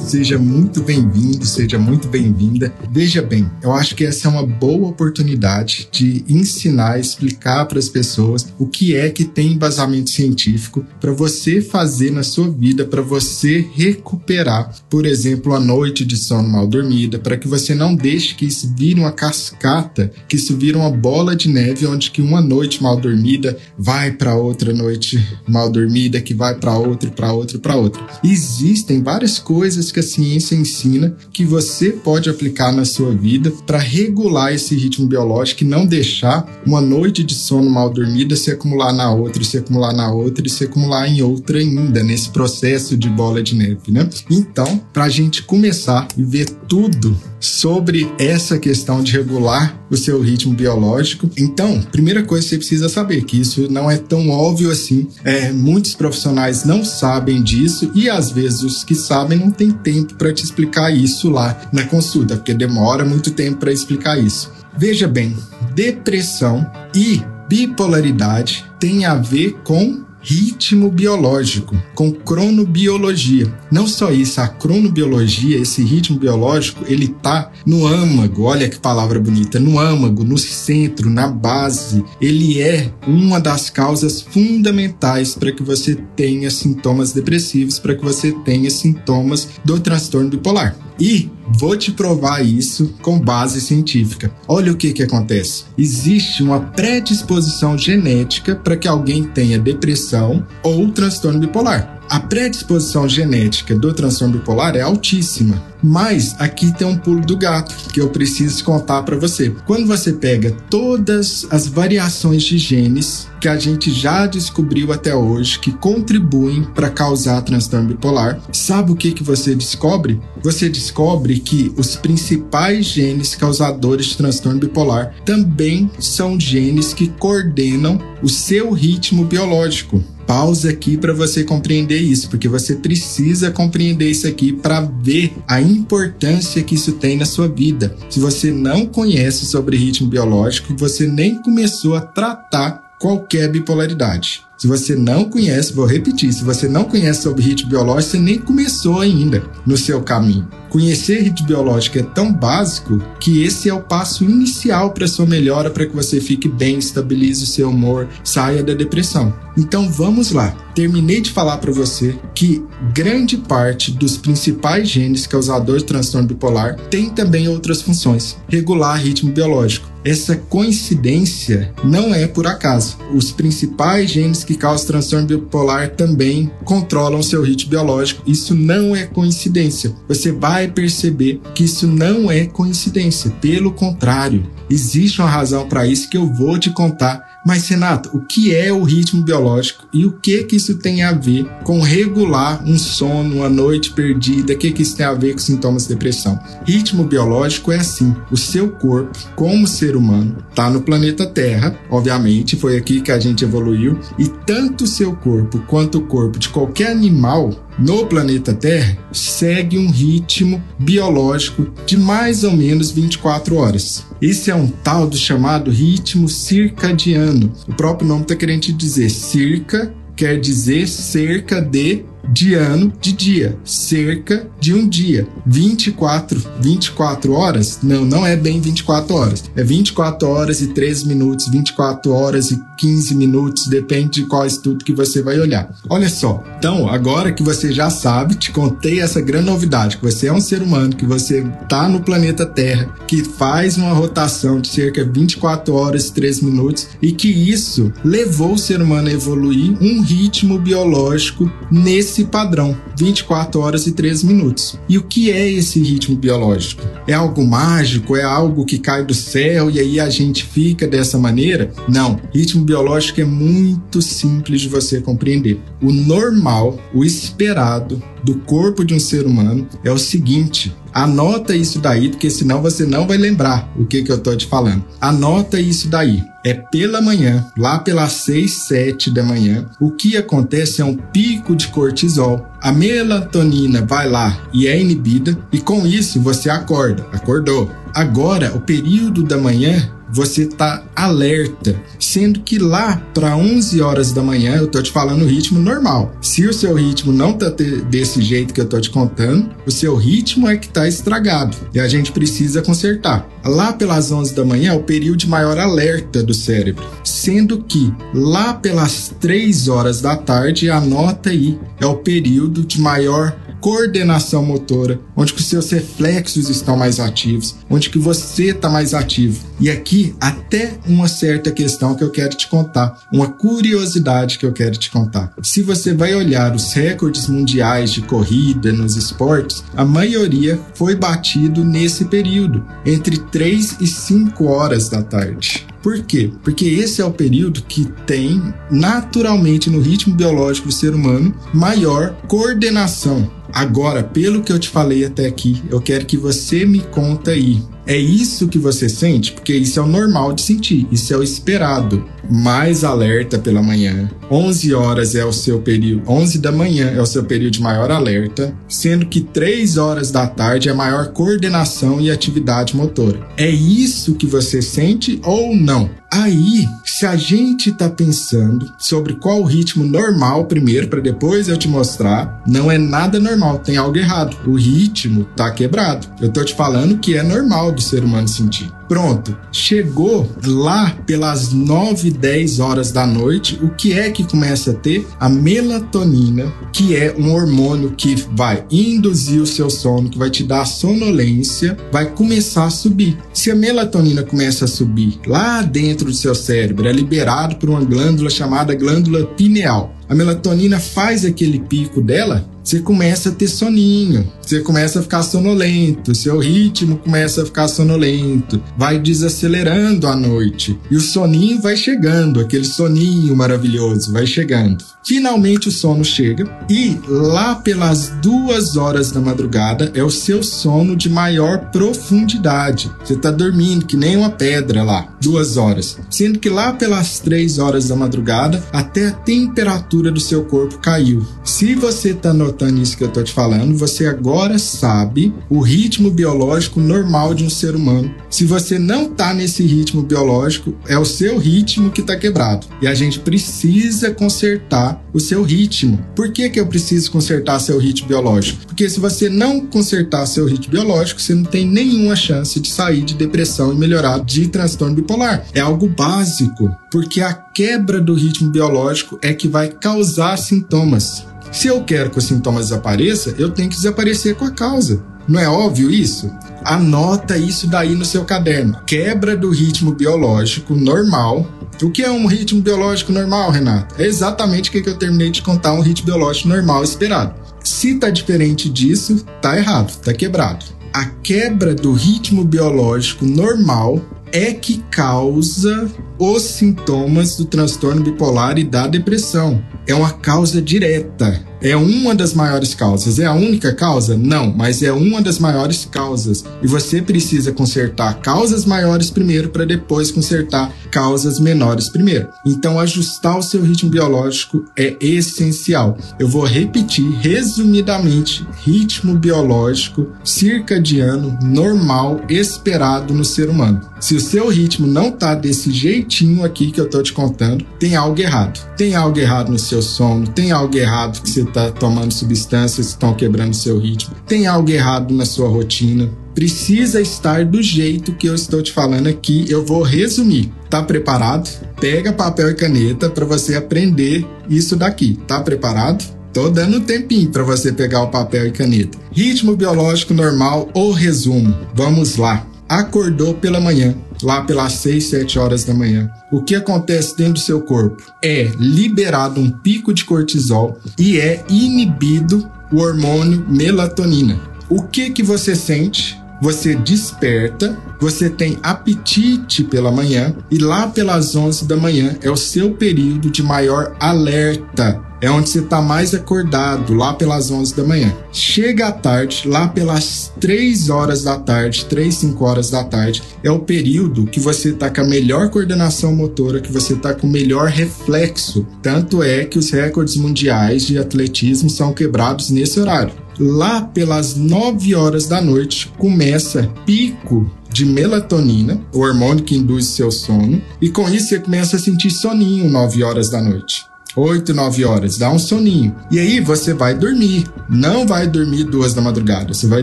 Seja muito bem-vindo, seja muito bem-vinda. Veja bem, eu acho que essa é uma boa oportunidade de ensinar, explicar para as pessoas o que é que tem embasamento científico para você fazer na sua vida, para você recuperar, por exemplo, a noite de sono mal dormida, para que você não deixe que isso vire uma cascata, que isso vire uma bola de neve onde que uma noite mal dormida vai para outra noite mal dormida, que vai para outra, para outra, para outra. Existem várias coisas que a ciência ensina que você pode aplicar na sua vida para regular esse ritmo biológico e não deixar uma noite de sono mal dormida se acumular na outra, se acumular na outra e se acumular em outra ainda, nesse processo de bola de neve, né? Então, para a gente começar e ver tudo sobre essa questão de regular o seu ritmo biológico. Então, primeira coisa que você precisa saber que isso não é tão óbvio assim. É, muitos profissionais não sabem disso e às vezes os que sabem não têm tempo para te explicar isso lá na consulta, porque demora muito tempo para explicar isso. Veja bem, depressão e bipolaridade tem a ver com ritmo biológico, com cronobiologia. Não só isso, a cronobiologia, esse ritmo biológico, ele tá no âmago, olha que palavra bonita, no âmago, no centro, na base. Ele é uma das causas fundamentais para que você tenha sintomas depressivos, para que você tenha sintomas do transtorno bipolar. E vou te provar isso com base científica. Olha o que, que acontece: existe uma predisposição genética para que alguém tenha depressão ou transtorno bipolar. A predisposição genética do transtorno bipolar é altíssima. Mas aqui tem um pulo do gato que eu preciso contar para você. Quando você pega todas as variações de genes que a gente já descobriu até hoje que contribuem para causar transtorno bipolar, sabe o que que você descobre? Você descobre que os principais genes causadores de transtorno bipolar também são genes que coordenam o seu ritmo biológico pausa aqui para você compreender isso, porque você precisa compreender isso aqui para ver a importância que isso tem na sua vida. Se você não conhece sobre ritmo biológico, você nem começou a tratar qualquer bipolaridade. Se você não conhece, vou repetir, se você não conhece sobre ritmo biológico, você nem começou ainda no seu caminho. Conhecer ritmo biológico é tão básico que esse é o passo inicial para sua melhora, para que você fique bem, estabilize o seu humor, saia da depressão. Então vamos lá. Terminei de falar para você que grande parte dos principais genes causadores de transtorno bipolar tem também outras funções, regular ritmo biológico. Essa coincidência não é por acaso. Os principais genes que causam transtorno bipolar também controlam seu ritmo biológico. Isso não é coincidência. Você vai perceber que isso não é coincidência. Pelo contrário, existe uma razão para isso que eu vou te contar mas, Renato, o que é o ritmo biológico e o que que isso tem a ver com regular um sono, uma noite perdida? O que que isso tem a ver com sintomas de depressão? Ritmo biológico é assim: o seu corpo, como ser humano, está no planeta Terra, obviamente, foi aqui que a gente evoluiu, e tanto o seu corpo quanto o corpo de qualquer animal no planeta Terra segue um ritmo biológico de mais ou menos 24 horas. Esse é um tal do chamado ritmo circadiano. O próprio nome está querendo dizer circa quer dizer cerca de de ano de dia, cerca de um dia. 24, 24 horas? Não, não é bem 24 horas. É 24 horas e 13 minutos, 24 horas e 15 minutos, depende de qual estudo que você vai olhar. Olha só, então agora que você já sabe, te contei essa grande novidade, que você é um ser humano, que você tá no planeta Terra, que faz uma rotação de cerca de 24 horas e 13 minutos e que isso levou o ser humano a evoluir um ritmo biológico nesse esse padrão, 24 horas e 13 minutos. E o que é esse ritmo biológico? É algo mágico? É algo que cai do céu e aí a gente fica dessa maneira? Não. Ritmo biológico é muito simples de você compreender. O normal, o esperado do corpo de um ser humano é o seguinte: Anota isso daí, porque senão você não vai lembrar o que, que eu tô te falando. Anota isso daí. É pela manhã, lá pelas 6, 7 da manhã, o que acontece é um pico de cortisol. A melatonina vai lá e é inibida, e com isso você acorda. Acordou. Agora, o período da manhã você tá alerta, sendo que lá para 11 horas da manhã eu tô te falando o ritmo normal. Se o seu ritmo não tá desse jeito que eu tô te contando, o seu ritmo é que tá estragado e a gente precisa consertar. Lá pelas 11 da manhã é o período de maior alerta do cérebro, sendo que lá pelas 3 horas da tarde, anota aí, é o período de maior coordenação motora, onde que os seus reflexos estão mais ativos, onde que você está mais ativo. E aqui até uma certa questão que eu quero te contar, uma curiosidade que eu quero te contar. Se você vai olhar os recordes mundiais de corrida nos esportes, a maioria foi batido nesse período, entre 3 e 5 horas da tarde. Por quê? Porque esse é o período que tem naturalmente no ritmo biológico do ser humano maior coordenação. Agora, pelo que eu te falei até aqui, eu quero que você me conta aí é isso que você sente? Porque isso é o normal de sentir, isso é o esperado. Mais alerta pela manhã. 11 horas é o seu período, 11 da manhã é o seu período de maior alerta, sendo que 3 horas da tarde é maior coordenação e atividade motora. É isso que você sente ou não? Aí, se a gente tá pensando sobre qual o ritmo normal primeiro, para depois eu te mostrar, não é nada normal, tem algo errado. O ritmo tá quebrado. Eu tô te falando que é normal do ser humano sentir. Pronto, chegou lá pelas 9, 10 horas da noite, o que é que começa a ter? A melatonina, que é um hormônio que vai induzir o seu sono, que vai te dar sonolência, vai começar a subir. Se a melatonina começa a subir lá dentro do seu cérebro, é liberado por uma glândula chamada glândula pineal. A melatonina faz aquele pico dela, você começa a ter soninho, você começa a ficar sonolento, seu ritmo começa a ficar sonolento, vai desacelerando à noite e o soninho vai chegando, aquele soninho maravilhoso vai chegando. Finalmente o sono chega e lá pelas duas horas da madrugada é o seu sono de maior profundidade. Você está dormindo que nem uma pedra lá, duas horas. Sendo que lá pelas três horas da madrugada até a temperatura do seu corpo caiu. Se você está notando isso que eu estou te falando, você agora sabe o ritmo biológico normal de um ser humano. Se você não está nesse ritmo biológico, é o seu ritmo que está quebrado. E a gente precisa consertar o seu ritmo. Por que, que eu preciso consertar seu ritmo biológico? Porque se você não consertar seu ritmo biológico, você não tem nenhuma chance de sair de depressão e melhorar de transtorno bipolar. É algo básico, porque a quebra do ritmo biológico é que vai causar sintomas. Se eu quero que os sintomas desapareçam, eu tenho que desaparecer com a causa. Não é óbvio isso? Anota isso daí no seu caderno. Quebra do ritmo biológico normal o que é um ritmo biológico normal, Renato? É exatamente o que eu terminei de contar, um ritmo biológico normal esperado. Se tá diferente disso, tá errado, tá quebrado. A quebra do ritmo biológico normal é que causa os sintomas do transtorno bipolar e da depressão. É uma causa direta é uma das maiores causas. É a única causa? Não, mas é uma das maiores causas. E você precisa consertar causas maiores primeiro para depois consertar causas menores primeiro. Então, ajustar o seu ritmo biológico é essencial. Eu vou repetir resumidamente: ritmo biológico circadiano normal esperado no ser humano. Se o seu ritmo não tá desse jeitinho aqui que eu tô te contando, tem algo errado. Tem algo errado no seu sono, tem algo errado que você está tomando substâncias estão quebrando seu ritmo, tem algo errado na sua rotina. Precisa estar do jeito que eu estou te falando aqui. Eu vou resumir. Tá preparado? Pega papel e caneta para você aprender isso daqui. Tá preparado? Tô dando um tempinho para você pegar o papel e caneta. Ritmo biológico normal ou resumo. Vamos lá. Acordou pela manhã lá pelas 6, 7 horas da manhã, o que acontece dentro do seu corpo? É liberado um pico de cortisol e é inibido o hormônio melatonina. O que que você sente? Você desperta, você tem apetite pela manhã e lá pelas 11 da manhã é o seu período de maior alerta é onde você está mais acordado, lá pelas 11 da manhã. Chega à tarde, lá pelas 3 horas da tarde, 3, 5 horas da tarde, é o período que você está com a melhor coordenação motora, que você está com o melhor reflexo. Tanto é que os recordes mundiais de atletismo são quebrados nesse horário. Lá pelas 9 horas da noite começa pico de melatonina, o hormônio que induz seu sono, e com isso você começa a sentir soninho 9 horas da noite. 8, 9 horas, dá um soninho. E aí você vai dormir. Não vai dormir duas da madrugada. Você vai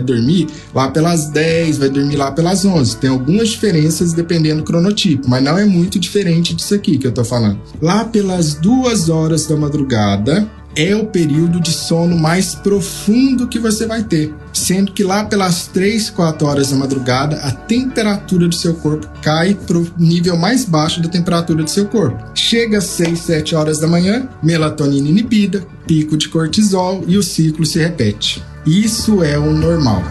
dormir lá pelas 10, vai dormir lá pelas 11. Tem algumas diferenças dependendo do cronotipo, mas não é muito diferente disso aqui que eu tô falando. Lá pelas duas horas da madrugada, é o período de sono mais profundo que você vai ter, sendo que lá pelas 3, 4 horas da madrugada a temperatura do seu corpo cai para o nível mais baixo da temperatura do seu corpo. Chega às 6, 7 horas da manhã, melatonina inibida, pico de cortisol e o ciclo se repete. Isso é o normal.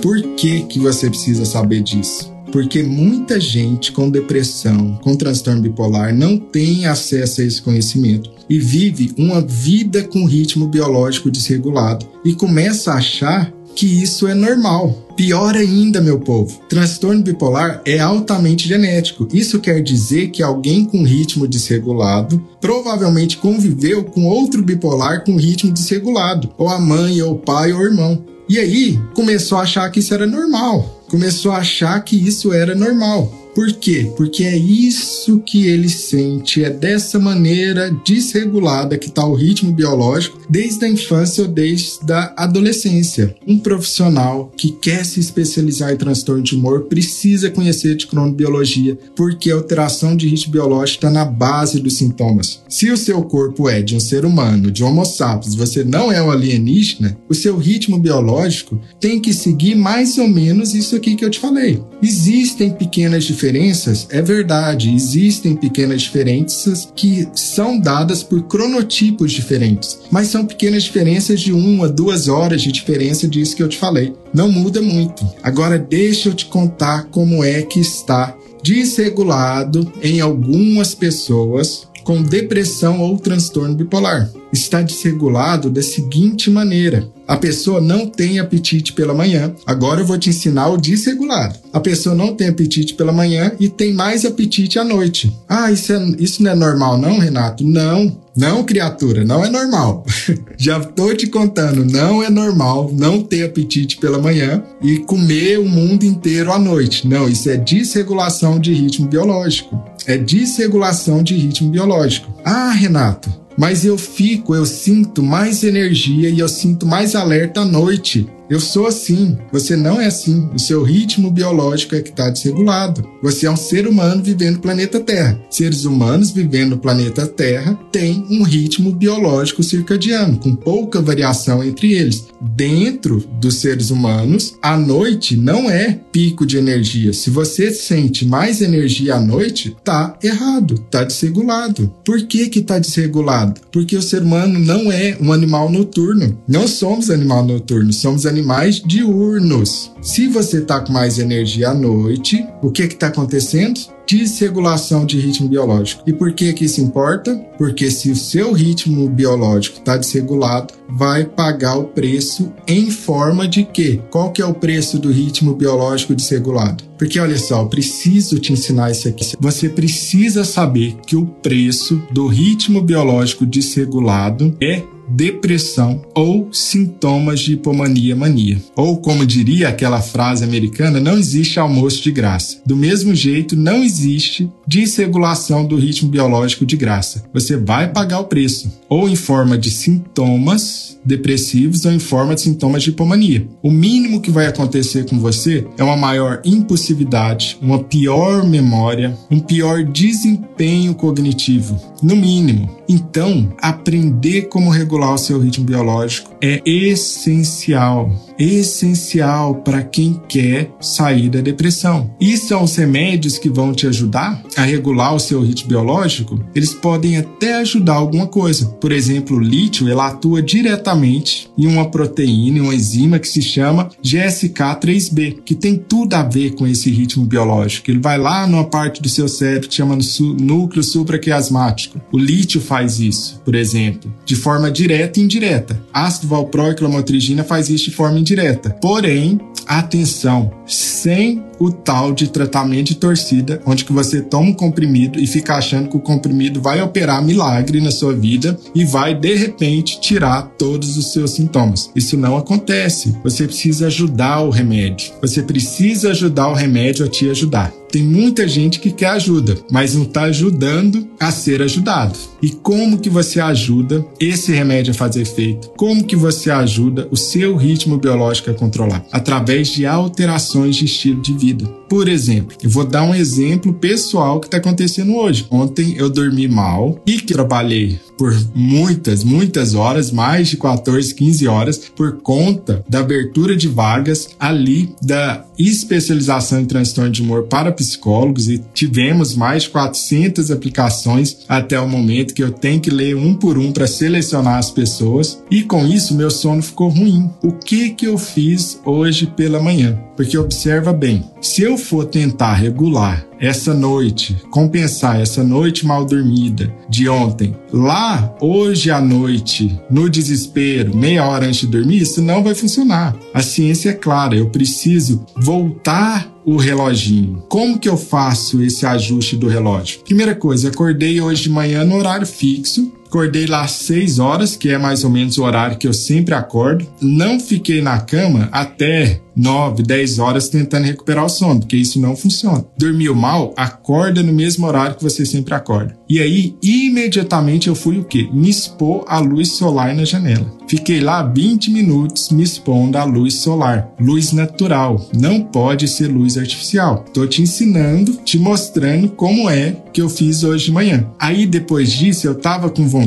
Por que, que você precisa saber disso? Porque muita gente com depressão, com transtorno bipolar, não tem acesso a esse conhecimento e vive uma vida com ritmo biológico desregulado e começa a achar que isso é normal. Pior ainda, meu povo, transtorno bipolar é altamente genético. Isso quer dizer que alguém com ritmo desregulado provavelmente conviveu com outro bipolar com ritmo desregulado, ou a mãe, ou o pai, ou o irmão. E aí começou a achar que isso era normal. Começou a achar que isso era normal. Por quê? Porque é isso que ele sente, é dessa maneira desregulada que está o ritmo biológico desde a infância ou desde a adolescência. Um profissional que quer se especializar em transtorno de humor precisa conhecer de cronobiologia, porque a alteração de ritmo biológico está na base dos sintomas. Se o seu corpo é de um ser humano, de Homo sapiens, você não é um alienígena, o seu ritmo biológico tem que seguir mais ou menos isso aqui que eu te falei. Existem pequenas diferenças diferenças, é verdade, existem pequenas diferenças que são dadas por cronotipos diferentes, mas são pequenas diferenças de uma, duas horas de diferença disso que eu te falei. Não muda muito. Agora deixa eu te contar como é que está desregulado em algumas pessoas com depressão ou transtorno bipolar. Está desregulado da seguinte maneira: a pessoa não tem apetite pela manhã. Agora eu vou te ensinar o desregulado. A pessoa não tem apetite pela manhã e tem mais apetite à noite. Ah, isso, é, isso não é normal, não, Renato? Não. Não, criatura, não é normal. Já tô te contando, não é normal não ter apetite pela manhã e comer o mundo inteiro à noite. Não, isso é desregulação de ritmo biológico. É desregulação de ritmo biológico. Ah, Renato, mas eu fico, eu sinto mais energia e eu sinto mais alerta à noite. Eu sou assim, você não é assim. O seu ritmo biológico é que está desregulado. Você é um ser humano vivendo no planeta Terra. Seres humanos vivendo no planeta Terra têm um ritmo biológico circadiano, com pouca variação entre eles. Dentro dos seres humanos, a noite não é pico de energia. Se você sente mais energia à noite, tá errado, tá desregulado. Por que que tá desregulado? Porque o ser humano não é um animal noturno. Não somos animal noturno, somos animais animais diurnos. Se você está com mais energia à noite, o que está acontecendo? Desregulação de ritmo biológico. E por que que isso importa? Porque se o seu ritmo biológico está desregulado, vai pagar o preço em forma de quê? Qual que é o preço do ritmo biológico desregulado? Porque olha só, eu preciso te ensinar isso aqui. Você precisa saber que o preço do ritmo biológico desregulado é depressão ou sintomas de hipomania mania. Ou como diria aquela frase americana, não existe almoço de graça. Do mesmo jeito, não existe desregulação do ritmo biológico de graça. Você vai pagar o preço, ou em forma de sintomas depressivos ou em forma de sintomas de hipomania. O mínimo que vai acontecer com você é uma maior impulsividade, uma pior memória, um pior desempenho cognitivo, no mínimo. Então, aprender como regular o seu ritmo biológico é essencial, essencial para quem quer sair da depressão. E são os remédios que vão te ajudar a regular o seu ritmo biológico. Eles podem até ajudar alguma coisa. Por exemplo, o lítio ele atua diretamente em uma proteína, uma enzima que se chama GSK3b, que tem tudo a ver com esse ritmo biológico. Ele vai lá numa parte do seu cérebro que chama núcleo supraquiasmático. O lítio faz isso, por exemplo, de forma direta e indireta. Ácido valproico e lamotrigina faz isso de forma indireta. Porém, atenção, sem o tal de tratamento de torcida, onde que você toma um comprimido e fica achando que o comprimido vai operar milagre na sua vida e vai de repente tirar todos os seus sintomas. Isso não acontece. Você precisa ajudar o remédio. Você precisa ajudar o remédio a te ajudar. Tem muita gente que quer ajuda, mas não está ajudando a ser ajudado. E como que você ajuda esse remédio a fazer efeito? Como que você ajuda o seu ritmo biológico a controlar? Através de alterações de estilo de vida vida. Por exemplo, eu vou dar um exemplo pessoal que está acontecendo hoje. Ontem eu dormi mal e que trabalhei por muitas, muitas horas, mais de 14, 15 horas, por conta da abertura de vagas ali da especialização em transtorno de humor para psicólogos e tivemos mais de 400 aplicações até o momento que eu tenho que ler um por um para selecionar as pessoas e com isso meu sono ficou ruim. O que que eu fiz hoje pela manhã? Porque observa bem, se eu for tentar regular essa noite, compensar essa noite mal dormida de ontem, lá hoje à noite, no desespero, meia hora antes de dormir, isso não vai funcionar. A ciência é clara, eu preciso voltar o reloginho. Como que eu faço esse ajuste do relógio? Primeira coisa, acordei hoje de manhã no horário fixo, Acordei lá às 6 horas, que é mais ou menos o horário que eu sempre acordo. Não fiquei na cama até 9, 10 horas tentando recuperar o sono, porque isso não funciona. Dormiu mal, acorda no mesmo horário que você sempre acorda. E aí, imediatamente eu fui o quê? Me expor à luz solar na janela. Fiquei lá 20 minutos me expondo à luz solar, luz natural, não pode ser luz artificial. Tô te ensinando, te mostrando como é que eu fiz hoje de manhã. Aí depois disso eu tava com vontade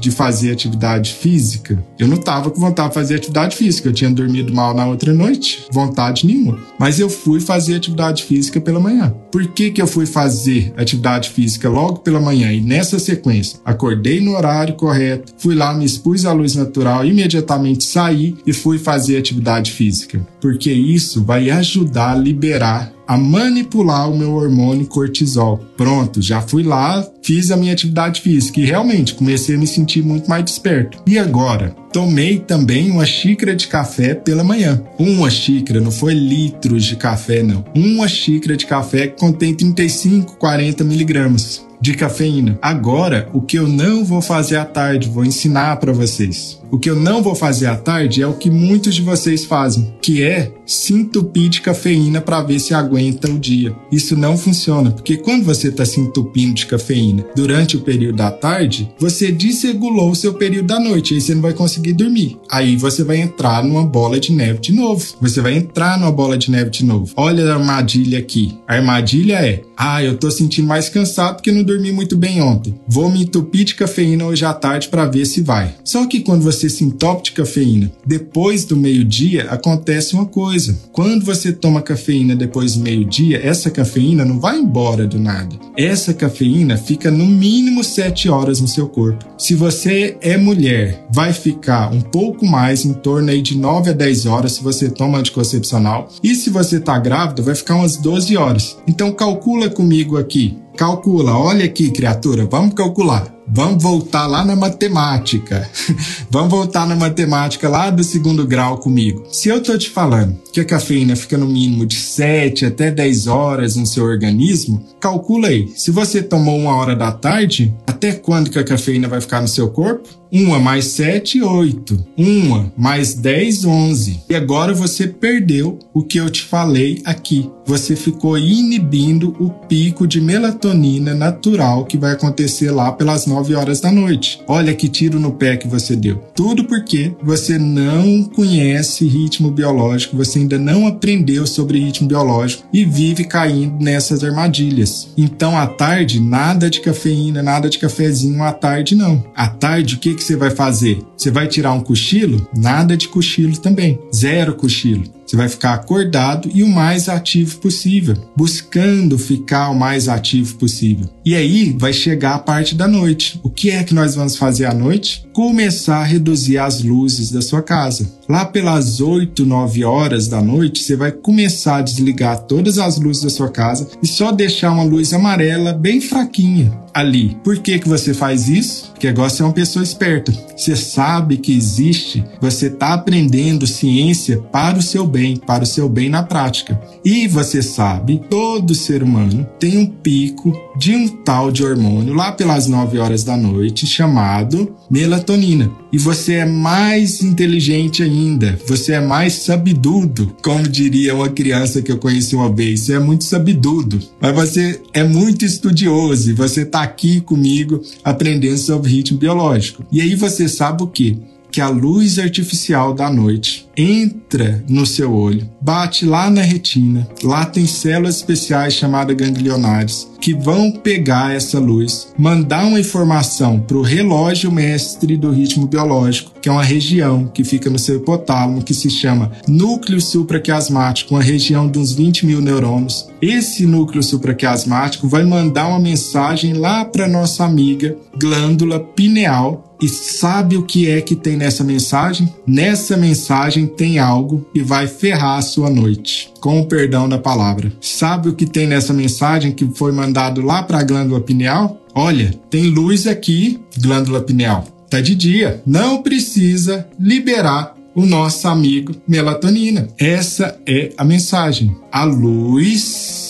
de fazer atividade física. Eu não tava com vontade de fazer atividade física, eu tinha dormido mal na outra noite vontade nenhuma. Mas eu fui fazer atividade física pela manhã. Por que, que eu fui fazer atividade física logo pela manhã e nessa sequência? Acordei no horário correto, fui lá, me expus à luz natural, imediatamente saí e fui fazer atividade física. Porque isso vai ajudar a liberar a manipular o meu hormônio cortisol. Pronto, já fui lá, fiz a minha atividade física e realmente comecei a me sentir muito mais desperto. E agora? Tomei também uma xícara de café pela manhã. Uma xícara, não foi litros de café, não. Uma xícara de café que contém 35, 40 miligramas de cafeína. Agora, o que eu não vou fazer à tarde, vou ensinar para vocês. O que eu não vou fazer à tarde é o que muitos de vocês fazem, que é se entupir de cafeína para ver se aguenta o dia. Isso não funciona, porque quando você está se entupindo de cafeína durante o período da tarde, você desregulou o seu período da noite, aí você não vai conseguir dormir. Aí você vai entrar numa bola de neve de novo. Você vai entrar numa bola de neve de novo. Olha a armadilha aqui. A armadilha é: ah, eu tô sentindo mais cansado porque não dormi muito bem ontem. Vou me entupir de cafeína hoje à tarde para ver se vai. Só que quando você se entope de cafeína depois do meio-dia, acontece uma coisa. Quando você toma cafeína depois do meio-dia, essa cafeína não vai embora do nada. Essa cafeína fica no mínimo 7 horas no seu corpo. Se você é mulher, vai ficar um pouco mais, em torno aí de 9 a 10 horas se você toma anticoncepcional. E se você tá grávida, vai ficar umas 12 horas. Então calcula comigo aqui. Calcula, olha aqui, criatura, vamos calcular. Vamos voltar lá na matemática. Vamos voltar na matemática lá do segundo grau comigo. Se eu tô te falando que a cafeína fica no mínimo de 7 até 10 horas no seu organismo, calcula aí. Se você tomou uma hora da tarde, até quando que a cafeína vai ficar no seu corpo? Uma mais 7, 8. Uma mais 10, 11. E agora você perdeu o que eu te falei aqui. Você ficou inibindo o pico de melatonina natural que vai acontecer lá pelas 9 horas da noite. Olha que tiro no pé que você deu. Tudo porque você não conhece ritmo biológico, você ainda não aprendeu sobre ritmo biológico e vive caindo nessas armadilhas. Então, à tarde, nada de cafeína, nada de cafezinho à tarde, não. À tarde, o que, que você vai fazer? Você vai tirar um cochilo? Nada de cochilo também. Zero cochilo. Você vai ficar acordado e o mais ativo possível, buscando ficar o mais ativo possível. E aí vai chegar a parte da noite. O que é que nós vamos fazer à noite? Começar a reduzir as luzes da sua casa. Lá pelas 8, 9 horas da noite, você vai começar a desligar todas as luzes da sua casa e só deixar uma luz amarela bem fraquinha ali. Por que, que você faz isso? Porque agora você é uma pessoa esperta. Você sabe que existe, você está aprendendo ciência para o seu bem, para o seu bem na prática. E você sabe, todo ser humano tem um pico de um tal de hormônio lá pelas 9 horas da noite chamado melatonina. E você é mais inteligente ainda, você é mais sabidudo, como diria uma criança que eu conheci uma vez. Você é muito sabidudo, mas você é muito estudioso e você está aqui comigo aprendendo sobre ritmo biológico. E aí você sabe o que? Que a luz artificial da noite entra no seu olho, bate lá na retina. Lá tem células especiais chamadas ganglionares que vão pegar essa luz, mandar uma informação para o relógio mestre do ritmo biológico, que é uma região que fica no seu hipotálamo, que se chama núcleo supraquiasmático, uma região de uns 20 mil neurônios. Esse núcleo supraquiasmático vai mandar uma mensagem lá para nossa amiga glândula pineal e sabe o que é que tem nessa mensagem? Nessa mensagem tem algo que vai ferrar a sua noite, com o perdão da palavra. Sabe o que tem nessa mensagem que foi mandado lá para a glândula pineal? Olha, tem luz aqui, glândula pineal. Tá de dia. Não precisa liberar o nosso amigo melatonina. Essa é a mensagem. A luz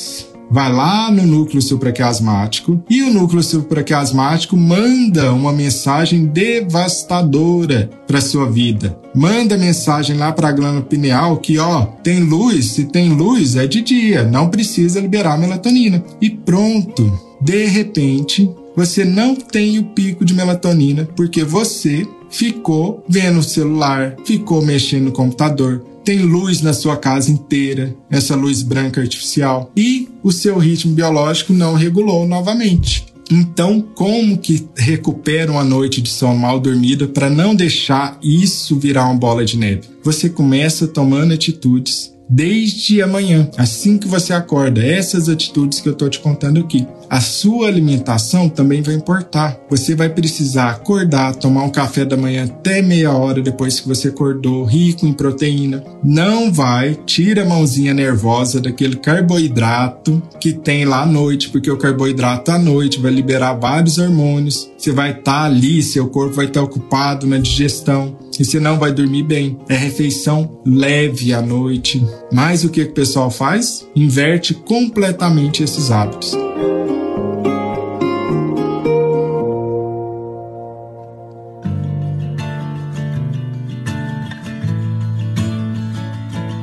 vai lá no núcleo supraquiasmático e o núcleo supraquiasmático manda uma mensagem devastadora para sua vida. Manda mensagem lá para a glândula pineal que, ó, tem luz, se tem luz é de dia, não precisa liberar melatonina. E pronto. De repente, você não tem o pico de melatonina porque você ficou vendo o celular, ficou mexendo no computador, tem luz na sua casa inteira, essa luz branca artificial, e o seu ritmo biológico não regulou novamente. Então, como que recupera uma noite de sono mal dormida para não deixar isso virar uma bola de neve? Você começa tomando atitudes desde amanhã, assim que você acorda. Essas atitudes que eu estou te contando aqui. A sua alimentação também vai importar. Você vai precisar acordar, tomar um café da manhã até meia hora depois que você acordou, rico em proteína. Não vai, tira a mãozinha nervosa daquele carboidrato que tem lá à noite, porque o carboidrato à noite vai liberar vários hormônios. Você vai estar tá ali, seu corpo vai estar tá ocupado na digestão você não vai dormir bem. É refeição leve à noite. Mas o que o pessoal faz? Inverte completamente esses hábitos.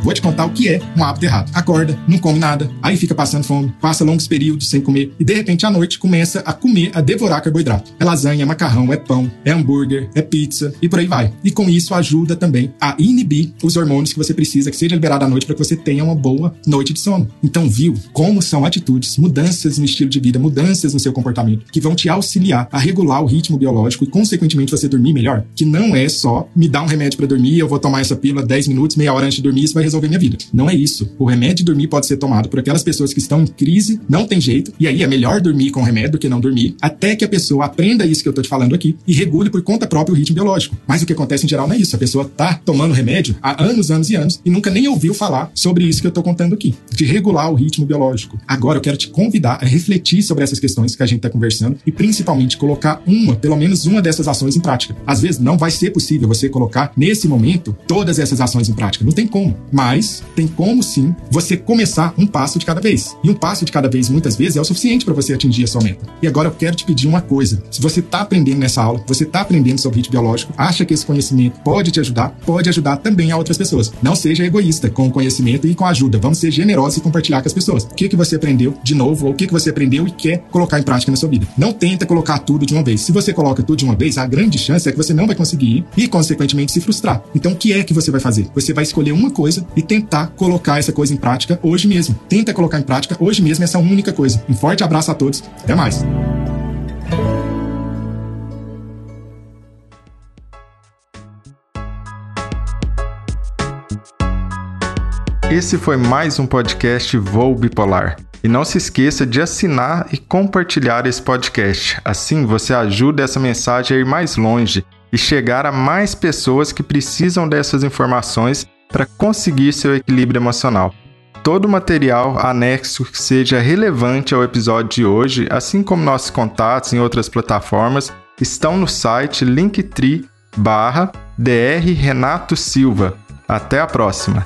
Vou te contar o que é um hábito errado. Acorda, não come nada, aí fica passando fome, passa longos períodos sem comer e de repente à noite começa a comer, a devorar carboidrato. É lasanha, é macarrão, é pão, é hambúrguer, é pizza e por aí vai. E com isso ajuda também a inibir os hormônios que você precisa que seja liberado à noite para que você tenha uma boa noite de sono. Então, viu como são atitudes, mudanças no estilo de vida, mudanças no seu comportamento que vão te auxiliar a regular o ritmo biológico e consequentemente você dormir melhor? Que não é só me dar um remédio para dormir, eu vou tomar essa pílula 10 minutos, meia hora antes de dormir, isso vai resolver resolver minha vida. Não é isso. O remédio de dormir pode ser tomado por aquelas pessoas que estão em crise, não tem jeito, e aí é melhor dormir com remédio do que não dormir, até que a pessoa aprenda isso que eu tô te falando aqui e regule por conta própria o ritmo biológico. Mas o que acontece em geral não é isso. A pessoa tá tomando remédio há anos, anos e anos e nunca nem ouviu falar sobre isso que eu tô contando aqui, de regular o ritmo biológico. Agora eu quero te convidar a refletir sobre essas questões que a gente tá conversando e principalmente colocar uma, pelo menos uma dessas ações em prática. Às vezes não vai ser possível você colocar nesse momento todas essas ações em prática. Não tem como. Mas tem como sim você começar um passo de cada vez. E um passo de cada vez, muitas vezes, é o suficiente para você atingir a sua meta. E agora eu quero te pedir uma coisa. Se você está aprendendo nessa aula, você está aprendendo sobre ritmo biológico, acha que esse conhecimento pode te ajudar, pode ajudar também a outras pessoas. Não seja egoísta com o conhecimento e com a ajuda. Vamos ser generosos e compartilhar com as pessoas. O que, que você aprendeu de novo, ou o que, que você aprendeu e quer colocar em prática na sua vida. Não tenta colocar tudo de uma vez. Se você coloca tudo de uma vez, a grande chance é que você não vai conseguir ir e, consequentemente, se frustrar. Então, o que é que você vai fazer? Você vai escolher uma coisa e tentar colocar essa coisa em prática hoje mesmo. Tenta colocar em prática hoje mesmo essa única coisa. Um forte abraço a todos. Até mais. Esse foi mais um podcast Voo Bipolar. E não se esqueça de assinar e compartilhar esse podcast. Assim você ajuda essa mensagem a ir mais longe e chegar a mais pessoas que precisam dessas informações para conseguir seu equilíbrio emocional. Todo material anexo que seja relevante ao episódio de hoje, assim como nossos contatos em outras plataformas, estão no site linktree barra Dr. Renato Silva. Até a próxima!